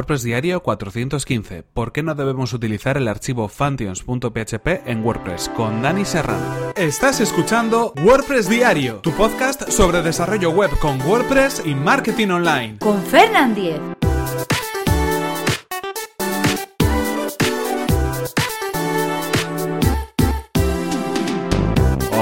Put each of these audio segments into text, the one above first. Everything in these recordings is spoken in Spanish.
WordPress Diario 415. ¿Por qué no debemos utilizar el archivo functions.php en WordPress? Con Dani Serrano. Estás escuchando WordPress Diario, tu podcast sobre desarrollo web con WordPress y marketing online. Con Fernand Diez.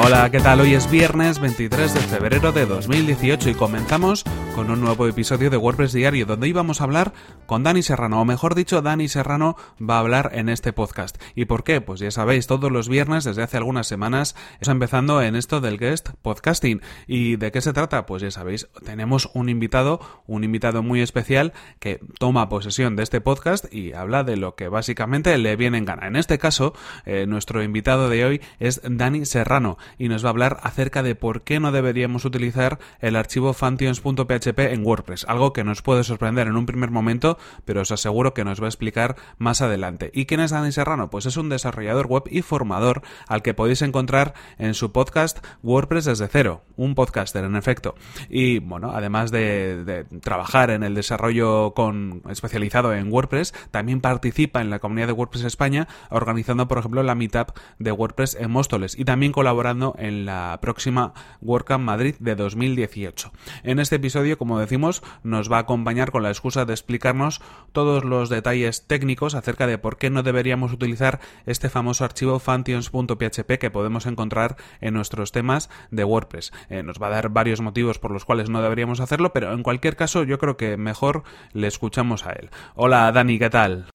Hola, ¿qué tal? Hoy es viernes 23 de febrero de 2018 y comenzamos con un nuevo episodio de WordPress Diario donde íbamos a hablar con Dani Serrano, o mejor dicho, Dani Serrano va a hablar en este podcast. ¿Y por qué? Pues ya sabéis, todos los viernes desde hace algunas semanas estamos empezando en esto del guest podcasting. ¿Y de qué se trata? Pues ya sabéis, tenemos un invitado, un invitado muy especial que toma posesión de este podcast y habla de lo que básicamente le viene en gana. En este caso, eh, nuestro invitado de hoy es Dani Serrano y nos va a hablar acerca de por qué no deberíamos utilizar el archivo functions.php en WordPress, algo que nos puede sorprender en un primer momento, pero os aseguro que nos va a explicar más adelante. ¿Y quién es Dani Serrano? Pues es un desarrollador web y formador al que podéis encontrar en su podcast WordPress desde cero, un podcaster en efecto. Y bueno, además de, trabajar en el desarrollo con especializado en WordPress, también participa en la comunidad de WordPress España, organizando por ejemplo la meetup de WordPress en Móstoles y también colaborando en la próxima WordCamp Madrid de 2018. En este episodio, como decimos, nos va a acompañar con la excusa de explicarnos todos los detalles técnicos acerca de por qué no deberíamos utilizar este famoso archivo functions.php que podemos encontrar en nuestros temas de WordPress. Eh, nos va a dar varios motivos por los cuales no deberíamos hacerlo, pero en cualquier caso yo creo que mejor le escuchamos a él. Hola Dani, ¿qué tal?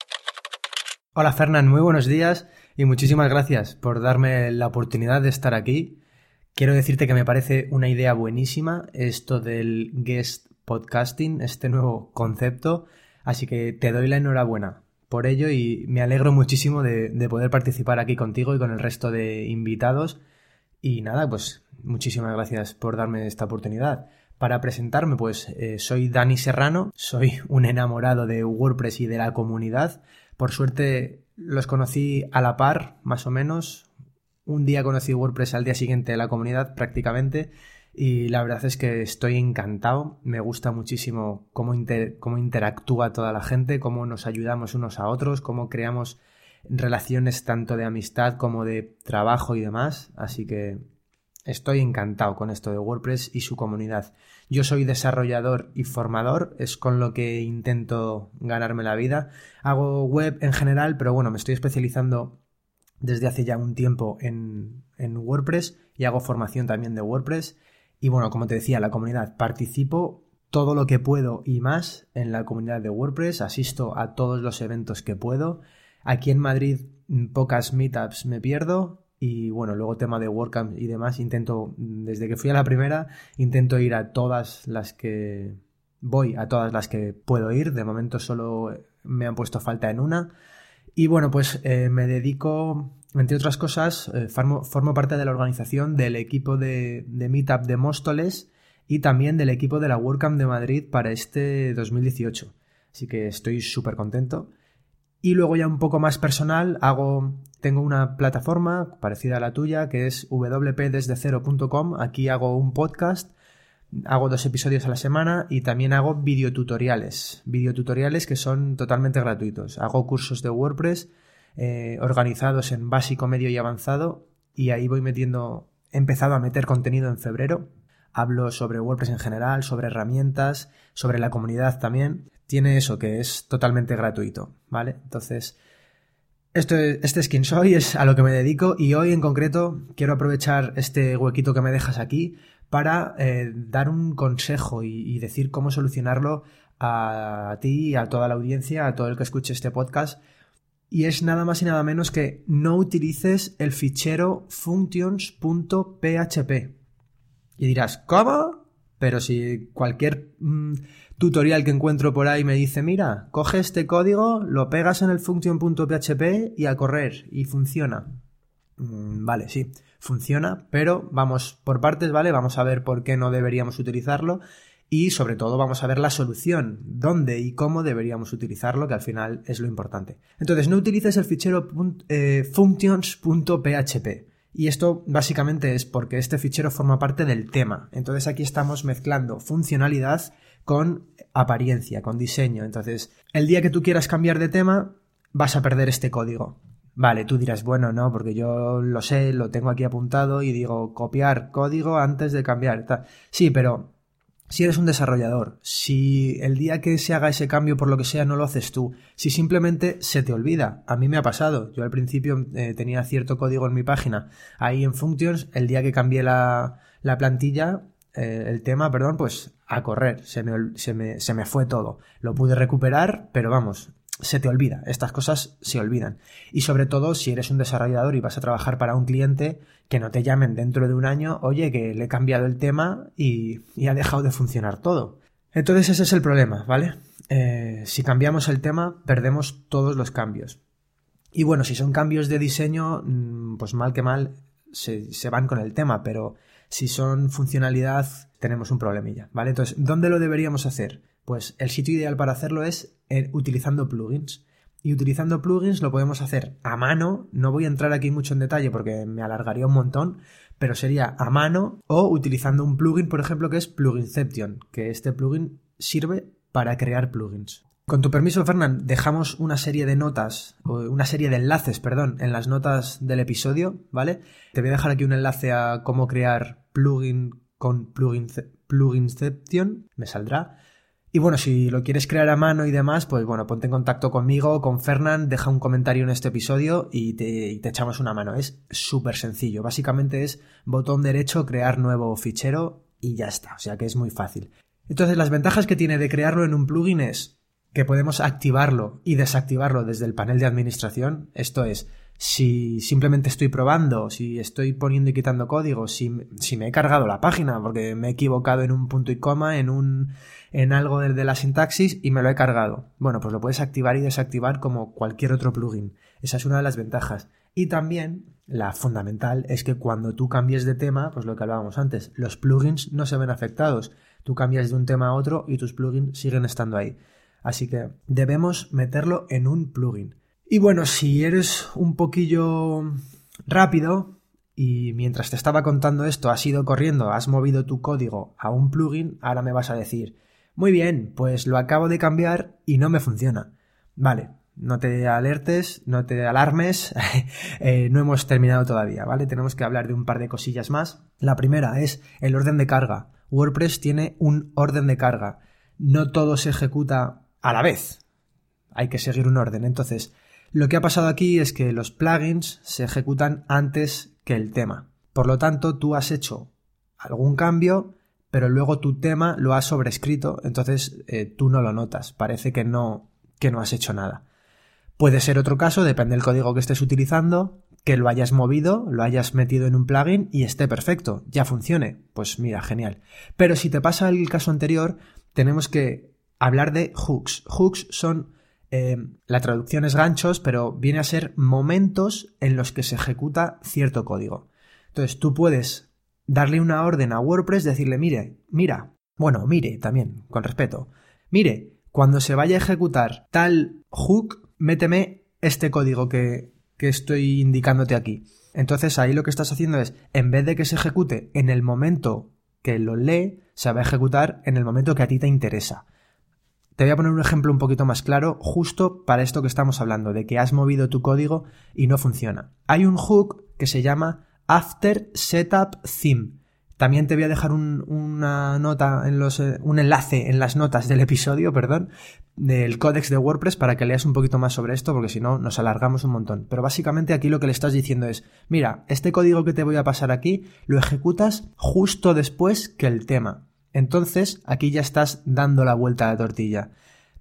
Hola Fernán, muy buenos días y muchísimas gracias por darme la oportunidad de estar aquí. Quiero decirte que me parece una idea buenísima esto del guest podcasting, este nuevo concepto, así que te doy la enhorabuena por ello y me alegro muchísimo de, poder participar aquí contigo y con el resto de invitados. Y nada, pues muchísimas gracias por darme esta oportunidad. Para presentarme, pues eh, soy Dani Serrano, soy un enamorado de WordPress y de la comunidad. Por suerte los conocí a la par, más o menos. Un día conocí WordPress, al día siguiente la comunidad prácticamente. Y la verdad es que estoy encantado. Me gusta muchísimo cómo, cómo interactúa toda la gente, cómo nos ayudamos unos a otros, cómo creamos relaciones tanto de amistad como de trabajo y demás. Así que estoy encantado con esto de WordPress y su comunidad. Yo soy desarrollador y formador, es con lo que intento ganarme la vida. Hago web en general, pero bueno, me estoy especializando desde hace ya un tiempo en, en WordPress y hago formación también de WordPress. Y bueno, como te decía, la comunidad, participo todo lo que puedo y más en la comunidad de WordPress, asisto a todos los eventos que puedo. Aquí en Madrid pocas meetups me pierdo, y bueno, luego tema de WordCamp y demás, intento, desde que fui a la primera, intento ir a todas las que voy, a todas las que puedo ir. De momento solo me han puesto falta en una. Y bueno, pues eh, me dedico, entre otras cosas, eh, formo, parte de la organización del equipo de, de Meetup de Móstoles y también del equipo de la WordCamp de Madrid para este 2018. Así que estoy súper contento. Y luego ya un poco más personal, hago, tengo una plataforma parecida a la tuya que es wpdesdecero.com. Aquí hago un podcast, hago dos episodios a la semana y también hago videotutoriales. Videotutoriales que son totalmente gratuitos. Hago cursos de WordPress eh, organizados en básico, medio y avanzado y ahí voy metiendo, he empezado a meter contenido en febrero. Hablo sobre WordPress en general, sobre herramientas, sobre la comunidad también tiene eso, que es totalmente gratuito, ¿vale? Entonces, esto, este es quien soy, es a lo que me dedico y hoy en concreto quiero aprovechar este huequito que me dejas aquí para eh, dar un consejo y, decir cómo solucionarlo a, ti, a toda la audiencia, a todo el que escuche este podcast. Y es nada más y nada menos que no utilices el fichero functions.php. Y dirás, ¿cómo? Pero si cualquier mm, tutorial que encuentro por ahí me dice, mira, coge este código, lo pegas en el function.php y a correr, y funciona. Mm, vale, sí, funciona, pero vamos por partes, ¿vale? Vamos a ver por qué no deberíamos utilizarlo y sobre todo vamos a ver la solución, dónde y cómo deberíamos utilizarlo, que al final es lo importante. Entonces, no utilices el fichero eh, functions.php. Y esto básicamente es porque este fichero forma parte del tema. Entonces aquí estamos mezclando funcionalidad con apariencia, con diseño. Entonces, el día que tú quieras cambiar de tema, vas a perder este código. Vale, tú dirás, bueno, no, porque yo lo sé, lo tengo aquí apuntado y digo copiar código antes de cambiar. Sí, pero si eres un desarrollador, si el día que se haga ese cambio por lo que sea no lo haces tú, si simplemente se te olvida, a mí me ha pasado, yo al principio eh, tenía cierto código en mi página, ahí en Functions, el día que cambié la, la plantilla, eh, el tema, perdón, pues a correr, se me, se, me, se me fue todo, lo pude recuperar, pero vamos, se te olvida, estas cosas se olvidan. Y sobre todo si eres un desarrollador y vas a trabajar para un cliente, que no te llamen dentro de un año, oye, que le he cambiado el tema y, ha dejado de funcionar todo. Entonces ese es el problema, ¿vale? Eh, si cambiamos el tema, perdemos todos los cambios. Y bueno, si son cambios de diseño, mm, pues mal que mal se, se van con el tema, pero si son funcionalidad, tenemos un problemilla, ¿vale? Entonces, ¿dónde lo deberíamos hacer? Pues el sitio ideal para hacerlo es eh, utilizando plugins. Y utilizando plugins lo podemos hacer a mano, no voy a entrar aquí mucho en detalle porque me alargaría un montón, pero sería a mano o utilizando un plugin, por ejemplo, que es Pluginception, que este plugin sirve para crear plugins. Con tu permiso, Fernand, dejamos una serie de notas, o una serie de enlaces, perdón, en las notas del episodio, ¿vale? Te voy a dejar aquí un enlace a cómo crear plugin con Pluginception, me saldrá. Y bueno, si lo quieres crear a mano y demás, pues bueno, ponte en contacto conmigo, con Fernand, deja un comentario en este episodio y te, te echamos una mano. Es súper sencillo. Básicamente es botón derecho, crear nuevo fichero y ya está. O sea que es muy fácil. Entonces, las ventajas que tiene de crearlo en un plugin es que podemos activarlo y desactivarlo desde el panel de administración. Esto es, si simplemente estoy probando, si estoy poniendo y quitando código, si, si, me he cargado la página porque me he equivocado en un punto y coma, en un en algo de, de la sintaxis y me lo he cargado. Bueno, pues lo puedes activar y desactivar como cualquier otro plugin. Esa es una de las ventajas. Y también la fundamental es que cuando tú cambies de tema, pues lo que hablábamos antes, los plugins no se ven afectados. Tú cambias de un tema a otro y tus plugins siguen estando ahí. Así que debemos meterlo en un plugin. Y bueno, si eres un poquillo rápido y mientras te estaba contando esto has ido corriendo, has movido tu código a un plugin, ahora me vas a decir, muy bien, pues lo acabo de cambiar y no me funciona. Vale, no te alertes, no te alarmes, eh, no hemos terminado todavía, ¿vale? Tenemos que hablar de un par de cosillas más. La primera es el orden de carga. WordPress tiene un orden de carga. No todo se ejecuta a la vez. Hay que seguir un orden. Entonces, lo que ha pasado aquí es que los plugins se ejecutan antes que el tema. Por lo tanto, tú has hecho algún cambio, pero luego tu tema lo has sobrescrito, entonces eh, tú no lo notas. Parece que no, que no has hecho nada. Puede ser otro caso, depende del código que estés utilizando, que lo hayas movido, lo hayas metido en un plugin y esté perfecto, ya funcione. Pues mira, genial. Pero si te pasa el caso anterior, tenemos que hablar de hooks. Hooks son eh, la traducción es ganchos, pero viene a ser momentos en los que se ejecuta cierto código. Entonces tú puedes darle una orden a WordPress, decirle, mire, mira, bueno, mire también, con respeto, mire, cuando se vaya a ejecutar tal hook, méteme este código que, que estoy indicándote aquí. Entonces ahí lo que estás haciendo es, en vez de que se ejecute en el momento que lo lee, se va a ejecutar en el momento que a ti te interesa. Te voy a poner un ejemplo un poquito más claro, justo para esto que estamos hablando, de que has movido tu código y no funciona. Hay un hook que se llama After Setup Theme. También te voy a dejar un, una nota en los, eh, un enlace en las notas del episodio, perdón, del códex de WordPress para que leas un poquito más sobre esto, porque si no nos alargamos un montón. Pero básicamente aquí lo que le estás diciendo es, mira, este código que te voy a pasar aquí lo ejecutas justo después que el tema. Entonces, aquí ya estás dando la vuelta a la tortilla.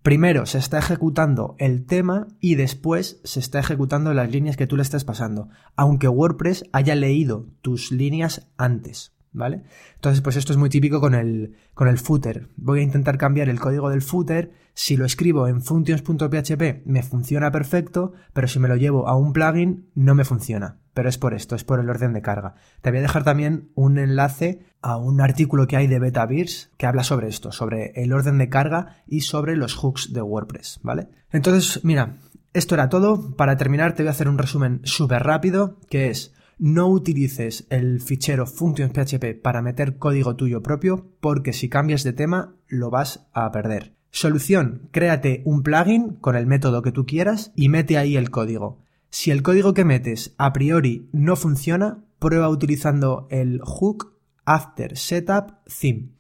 Primero se está ejecutando el tema y después se está ejecutando las líneas que tú le estás pasando, aunque WordPress haya leído tus líneas antes. ¿Vale? Entonces, pues esto es muy típico con el, con el footer. Voy a intentar cambiar el código del footer. Si lo escribo en functions.php me funciona perfecto, pero si me lo llevo a un plugin no me funciona. Pero es por esto, es por el orden de carga. Te voy a dejar también un enlace a un artículo que hay de Betavirs que habla sobre esto, sobre el orden de carga y sobre los hooks de WordPress, ¿vale? Entonces, mira, esto era todo. Para terminar te voy a hacer un resumen súper rápido, que es no utilices el fichero functions.php para meter código tuyo propio porque si cambias de tema lo vas a perder. Solución, créate un plugin con el método que tú quieras y mete ahí el código. Si el código que metes a priori no funciona, prueba utilizando el hook after setup theme.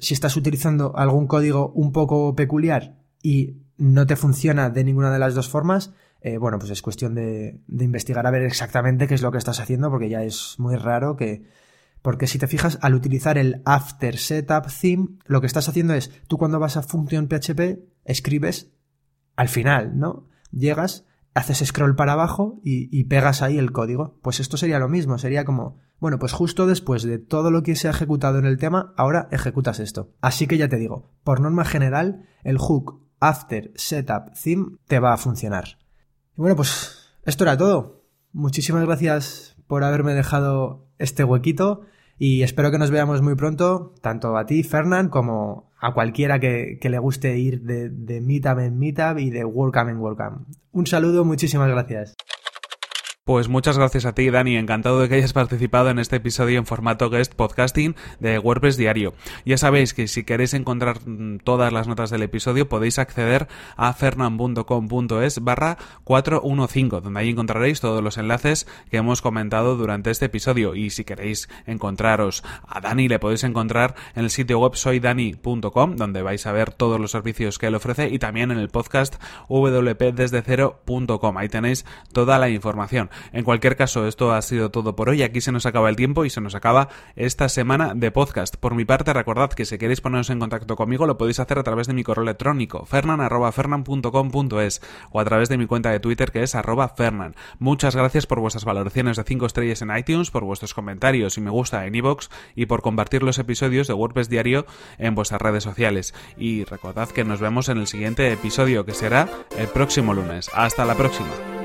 Si estás utilizando algún código un poco peculiar y no te funciona de ninguna de las dos formas, eh, bueno, pues es cuestión de, investigar a ver exactamente qué es lo que estás haciendo, porque ya es muy raro que. Porque si te fijas, al utilizar el after setup theme, lo que estás haciendo es, tú cuando vas a función PHP, escribes al final, ¿no? Llegas, haces scroll para abajo y, pegas ahí el código. Pues esto sería lo mismo, sería como, bueno, pues justo después de todo lo que se ha ejecutado en el tema, ahora ejecutas esto. Así que ya te digo, por norma general, el hook after setup theme te va a funcionar. Y bueno, pues esto era todo. Muchísimas gracias por haberme dejado este huequito y espero que nos veamos muy pronto, tanto a ti, Fernán, como a cualquiera que, le guste ir de, de Meetup en Meetup y de WordCamp en WordCamp. Un saludo, muchísimas gracias. Pues muchas gracias a ti, Dani. Encantado de que hayas participado en este episodio en formato guest podcasting de WordPress Diario. Ya sabéis que si queréis encontrar mm, todas las notas del episodio podéis acceder a fernan.com.es barra 415, donde ahí encontraréis todos los enlaces que hemos comentado durante este episodio. Y si queréis encontraros a Dani, le podéis encontrar en el sitio web soydani.com, donde vais a ver todos los servicios que él ofrece, y también en el podcast wpdesde0.com. Ahí tenéis toda la información. En cualquier caso, esto ha sido todo por hoy. Aquí se nos acaba el tiempo y se nos acaba esta semana de podcast. Por mi parte, recordad que si queréis poneros en contacto conmigo, lo podéis hacer a través de mi correo electrónico, fernan.fernan.com.es o a través de mi cuenta de Twitter que es arroba fernan. Muchas gracias por vuestras valoraciones de 5 estrellas en iTunes, por vuestros comentarios y me gusta en iVoox y por compartir los episodios de WordPress Diario en vuestras redes sociales. Y recordad que nos vemos en el siguiente episodio que será el próximo lunes. Hasta la próxima.